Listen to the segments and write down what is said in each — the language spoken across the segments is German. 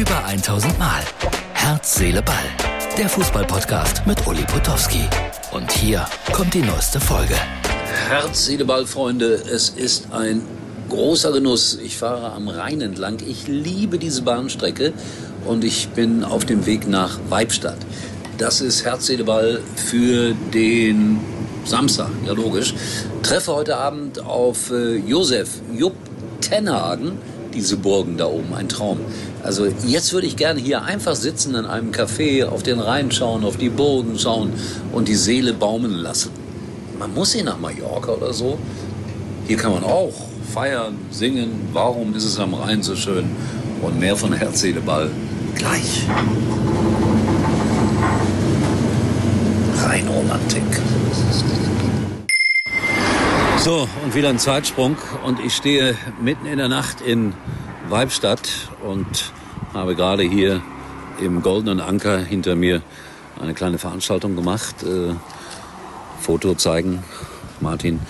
Über 1000 Mal. Herz, Seele, Ball. Der Fußballpodcast mit Uli Potowski. Und hier kommt die neueste Folge. Herz, Seele, Ball, Freunde. Es ist ein großer Genuss. Ich fahre am Rhein entlang. Ich liebe diese Bahnstrecke und ich bin auf dem Weg nach Weibstadt. Das ist Herz, Seele, Ball für den Samstag, ja logisch. Treffe heute Abend auf äh, Josef Jupp Tenhagen, diese Burgen da oben, ein Traum. Also jetzt würde ich gerne hier einfach sitzen in einem Café, auf den Rhein schauen, auf die Burgen schauen und die Seele baumeln lassen. Man muss hier nach Mallorca oder so. Hier kann man auch feiern, singen. Warum ist es am Rhein so schön? Und mehr von Herz, Seele, Ball gleich. Rheinromantik. So, und wieder ein Zeitsprung. Und ich stehe mitten in der Nacht in Weibstadt und habe gerade hier im Goldenen Anker hinter mir eine kleine Veranstaltung gemacht. Äh, Foto zeigen. Martin,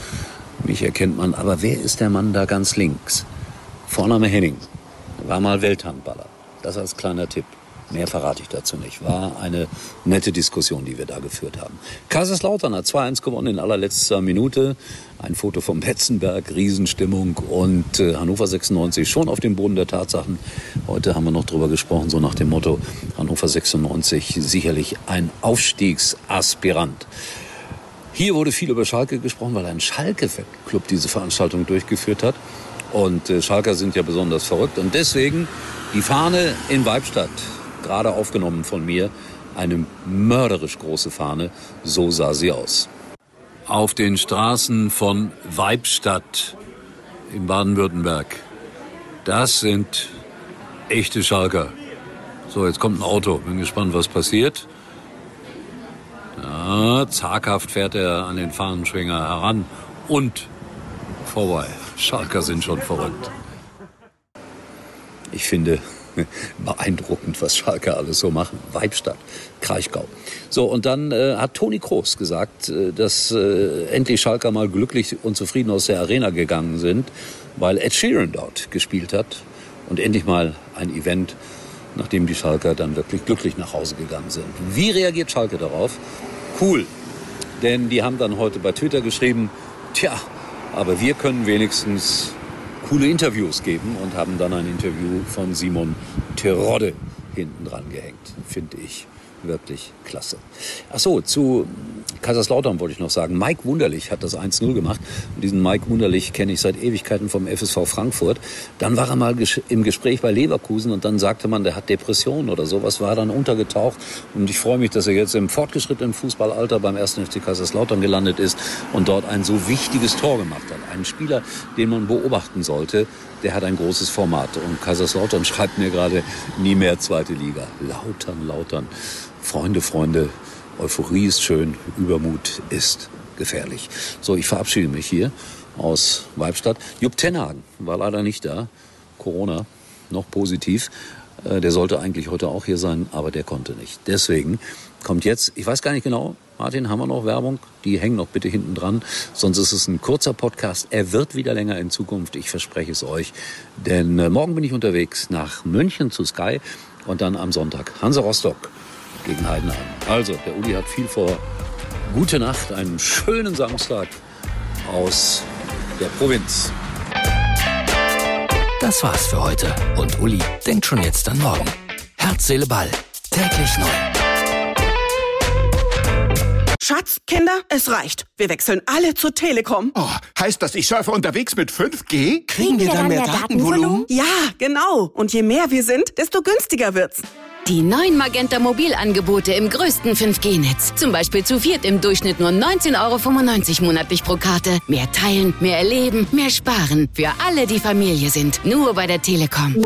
mich erkennt man. Aber wer ist der Mann da ganz links? Vorname Henning. War mal Welthandballer. Das als kleiner Tipp. Mehr verrate ich dazu nicht. War eine nette Diskussion, die wir da geführt haben. Kaiserslautern hat 2-1 gewonnen in allerletzter Minute. Ein Foto vom Betzenberg, Riesenstimmung und äh, Hannover 96 schon auf dem Boden der Tatsachen. Heute haben wir noch drüber gesprochen, so nach dem Motto Hannover 96 sicherlich ein Aufstiegsaspirant. Hier wurde viel über Schalke gesprochen, weil ein Schalke-Club diese Veranstaltung durchgeführt hat. Und äh, Schalker sind ja besonders verrückt. Und deswegen die Fahne in Weibstadt gerade aufgenommen von mir, eine mörderisch große Fahne. So sah sie aus. Auf den Straßen von Weibstadt in Baden-Württemberg. Das sind echte Schalker. So, jetzt kommt ein Auto. Bin gespannt, was passiert. Ja, zaghaft fährt er an den Fahnenschwinger heran und vorbei. Schalker sind schon verrückt. Ich finde, beeindruckend, was Schalke alles so machen. Weibstadt, Kraichgau. So, und dann äh, hat Toni Kroos gesagt, äh, dass äh, endlich Schalker mal glücklich und zufrieden aus der Arena gegangen sind, weil Ed Sheeran dort gespielt hat und endlich mal ein Event, nachdem die Schalker dann wirklich glücklich nach Hause gegangen sind. Wie reagiert Schalke darauf? Cool, denn die haben dann heute bei Twitter geschrieben, tja, aber wir können wenigstens coole Interviews geben und haben dann ein Interview von Simon Terodde hinten dran gehängt, finde ich wirklich klasse. Ach so, zu Kaiserslautern wollte ich noch sagen. Mike Wunderlich hat das 1-0 gemacht. Und diesen Mike Wunderlich kenne ich seit Ewigkeiten vom FSV Frankfurt. Dann war er mal im Gespräch bei Leverkusen und dann sagte man, der hat Depressionen oder sowas, war dann untergetaucht. Und ich freue mich, dass er jetzt im fortgeschrittenen Fußballalter beim 1. FC Kaiserslautern gelandet ist und dort ein so wichtiges Tor gemacht hat. Ein Spieler, den man beobachten sollte, der hat ein großes Format. Und Kaiserslautern schreibt mir gerade nie mehr zweite Liga. Lautern, Lautern. Freunde, Freunde, Euphorie ist schön, Übermut ist gefährlich. So, ich verabschiede mich hier aus Weibstadt. Jupp Tenhagen war leider nicht da. Corona, noch positiv. Äh, der sollte eigentlich heute auch hier sein, aber der konnte nicht. Deswegen kommt jetzt, ich weiß gar nicht genau, Martin, haben wir noch Werbung? Die hängen noch bitte hinten dran. Sonst ist es ein kurzer Podcast. Er wird wieder länger in Zukunft. Ich verspreche es euch. Denn äh, morgen bin ich unterwegs nach München zu Sky und dann am Sonntag Hansa Rostock gegen Heidenheim. Also, der Uli hat viel vor. Gute Nacht, einen schönen Samstag aus der Provinz. Das war's für heute. Und Uli denkt schon jetzt an morgen. Herz, Seele, Ball. Täglich neu. Schatz, Kinder, es reicht. Wir wechseln alle zur Telekom. Oh, heißt das, ich surfe unterwegs mit 5G? Kriegen wir dann mehr Datenvolumen? Ja, genau. Und je mehr wir sind, desto günstiger wird's. Die neuen Magenta Mobilangebote im größten 5G-Netz. Zum Beispiel zu viert im Durchschnitt nur 19,95 Euro monatlich pro Karte. Mehr teilen, mehr erleben, mehr sparen. Für alle, die Familie sind. Nur bei der Telekom.